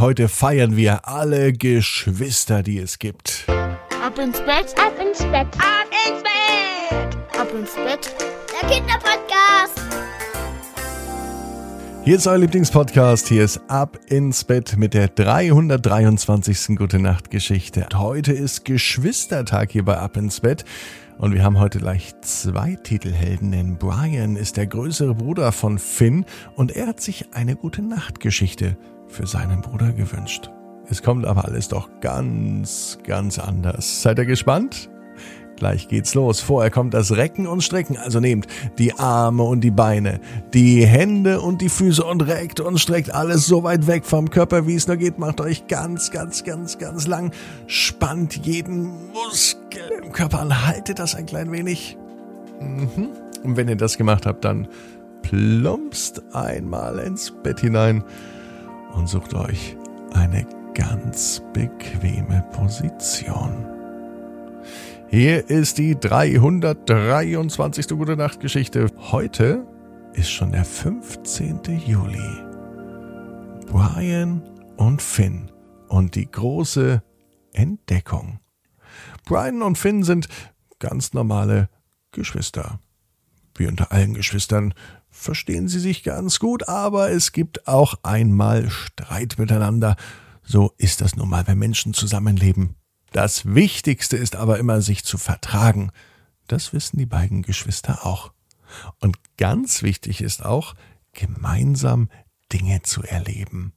Heute feiern wir alle Geschwister, die es gibt. Ab ins Bett, ab ins Bett, ab ins Bett, ab ins Bett. Der Kinderpodcast. Hier ist euer Lieblingspodcast. Hier ist Ab ins Bett mit der 323. Gute Nacht Geschichte. Heute ist Geschwistertag hier bei Ab ins Bett. Und wir haben heute gleich zwei Titelhelden, denn Brian ist der größere Bruder von Finn und er hat sich eine gute Nachtgeschichte für seinen Bruder gewünscht. Es kommt aber alles doch ganz, ganz anders. Seid ihr gespannt? Gleich geht's los. Vorher kommt das Recken und Strecken. Also nehmt die Arme und die Beine, die Hände und die Füße und reckt und streckt alles so weit weg vom Körper, wie es nur geht. Macht euch ganz, ganz, ganz, ganz lang. Spannt jeden Muskel im Körper an. Haltet das ein klein wenig. Mhm. Und wenn ihr das gemacht habt, dann plumpst einmal ins Bett hinein und sucht euch eine ganz bequeme Position. Hier ist die 323. Gute Nacht Geschichte. Heute ist schon der 15. Juli. Brian und Finn und die große Entdeckung. Brian und Finn sind ganz normale Geschwister. Wie unter allen Geschwistern verstehen sie sich ganz gut, aber es gibt auch einmal Streit miteinander. So ist das nun mal, wenn Menschen zusammenleben. Das Wichtigste ist aber immer, sich zu vertragen. Das wissen die beiden Geschwister auch. Und ganz wichtig ist auch, gemeinsam Dinge zu erleben.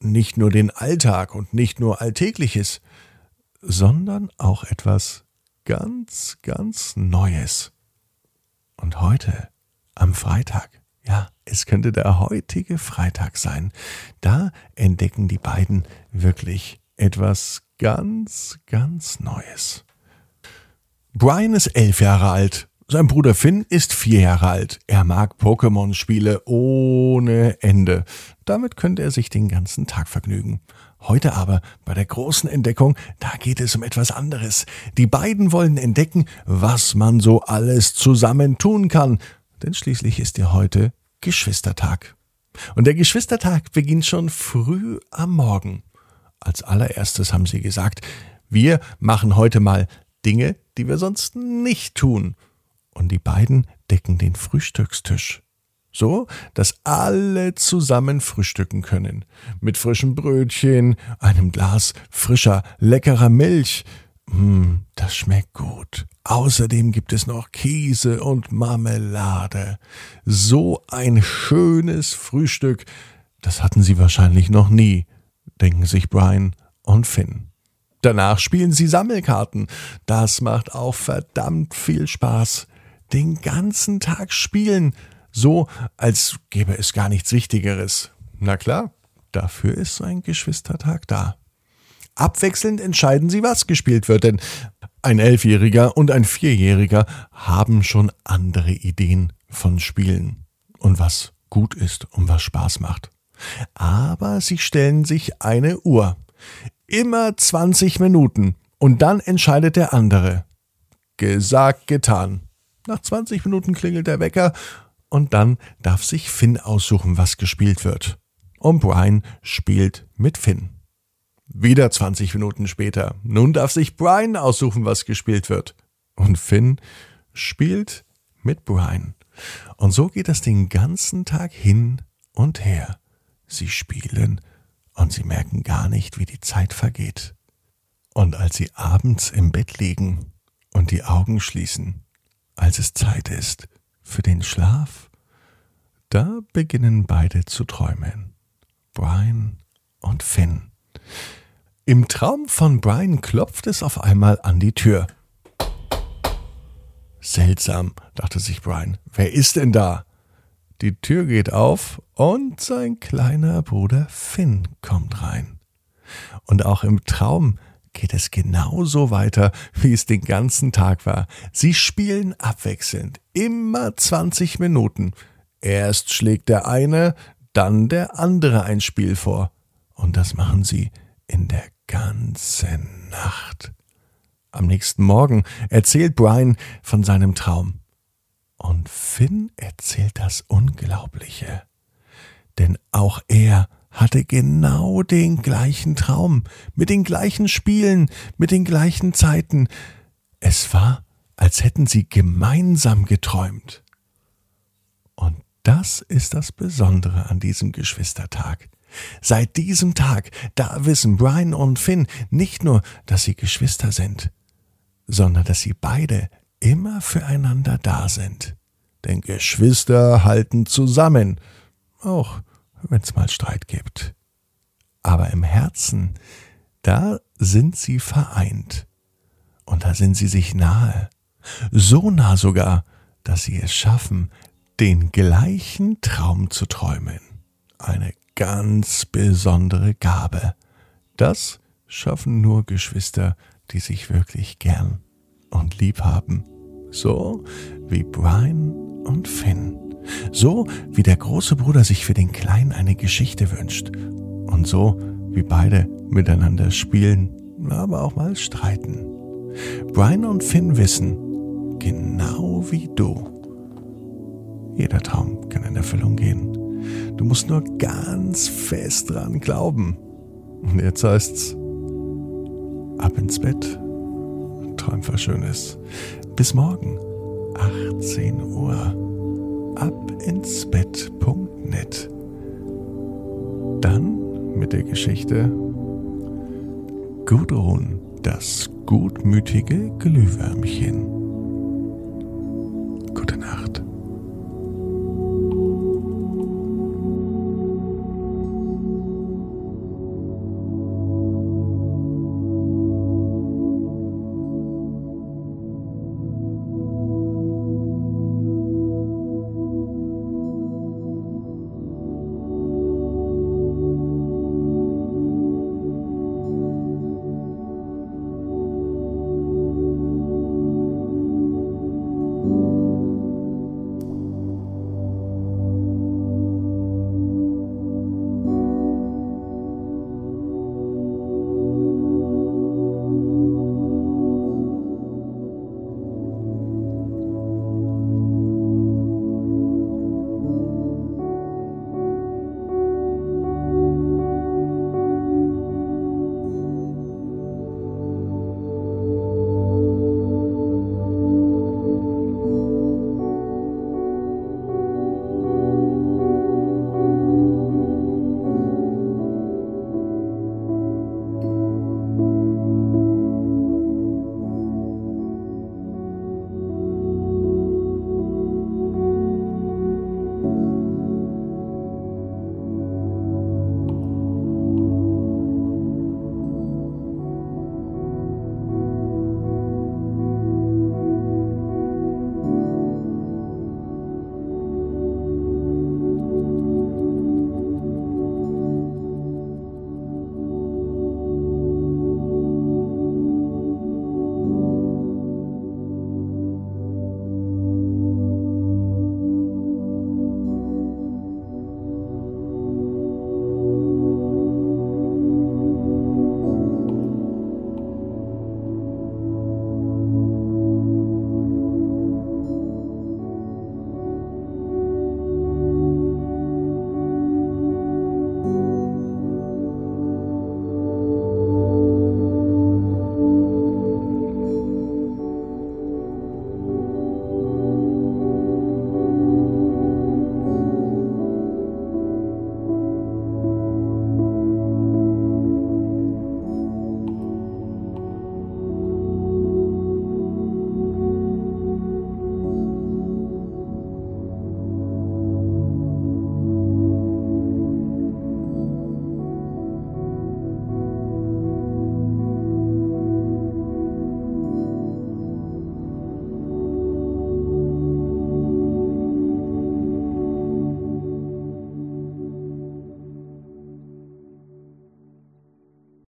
Nicht nur den Alltag und nicht nur Alltägliches, sondern auch etwas ganz, ganz Neues. Und heute, am Freitag, ja, es könnte der heutige Freitag sein, da entdecken die beiden wirklich etwas ganz, ganz Neues. Brian ist elf Jahre alt. Sein Bruder Finn ist vier Jahre alt. Er mag Pokémon-Spiele ohne Ende. Damit könnte er sich den ganzen Tag vergnügen. Heute aber, bei der großen Entdeckung, da geht es um etwas anderes. Die beiden wollen entdecken, was man so alles zusammen tun kann. Denn schließlich ist ja heute Geschwistertag. Und der Geschwistertag beginnt schon früh am Morgen. Als allererstes haben sie gesagt, wir machen heute mal Dinge, die wir sonst nicht tun. Und die beiden decken den Frühstückstisch. So, dass alle zusammen frühstücken können. Mit frischen Brötchen, einem Glas frischer, leckerer Milch. Mm, das schmeckt gut. Außerdem gibt es noch Käse und Marmelade. So ein schönes Frühstück, das hatten sie wahrscheinlich noch nie denken sich Brian und Finn. Danach spielen sie Sammelkarten. Das macht auch verdammt viel Spaß. Den ganzen Tag spielen, so als gäbe es gar nichts Wichtigeres. Na klar, dafür ist so ein Geschwistertag da. Abwechselnd entscheiden sie, was gespielt wird, denn ein Elfjähriger und ein Vierjähriger haben schon andere Ideen von Spielen und was gut ist und was Spaß macht. Aber sie stellen sich eine Uhr. Immer 20 Minuten. Und dann entscheidet der andere. Gesagt, getan. Nach 20 Minuten klingelt der Wecker und dann darf sich Finn aussuchen, was gespielt wird. Und Brian spielt mit Finn. Wieder 20 Minuten später. Nun darf sich Brian aussuchen, was gespielt wird. Und Finn spielt mit Brian. Und so geht es den ganzen Tag hin und her. Sie spielen und sie merken gar nicht, wie die Zeit vergeht. Und als sie abends im Bett liegen und die Augen schließen, als es Zeit ist für den Schlaf, da beginnen beide zu träumen. Brian und Finn. Im Traum von Brian klopft es auf einmal an die Tür. Seltsam, dachte sich Brian. Wer ist denn da? Die Tür geht auf und sein kleiner Bruder Finn kommt rein. Und auch im Traum geht es genauso weiter, wie es den ganzen Tag war. Sie spielen abwechselnd, immer 20 Minuten. Erst schlägt der eine, dann der andere ein Spiel vor. Und das machen sie in der ganzen Nacht. Am nächsten Morgen erzählt Brian von seinem Traum. Und Finn erzählt das Unglaubliche. Denn auch er hatte genau den gleichen Traum, mit den gleichen Spielen, mit den gleichen Zeiten. Es war, als hätten sie gemeinsam geträumt. Und das ist das Besondere an diesem Geschwistertag. Seit diesem Tag, da wissen Brian und Finn nicht nur, dass sie Geschwister sind, sondern dass sie beide immer füreinander da sind. Denn Geschwister halten zusammen, auch wenn es mal Streit gibt. Aber im Herzen, da sind sie vereint. Und da sind sie sich nahe. So nah sogar, dass sie es schaffen, den gleichen Traum zu träumen. Eine ganz besondere Gabe. Das schaffen nur Geschwister, die sich wirklich gern und lieb haben. So wie Brian und Finn. So wie der große Bruder sich für den Kleinen eine Geschichte wünscht. Und so wie beide miteinander spielen, aber auch mal streiten. Brian und Finn wissen, genau wie du, jeder Traum kann in Erfüllung gehen. Du musst nur ganz fest dran glauben. Und jetzt heißt's, ab ins Bett. Träum was Schönes. Bis morgen, 18 Uhr. Ab ins Bett.net. Dann mit der Geschichte Gudrun, das gutmütige Glühwürmchen.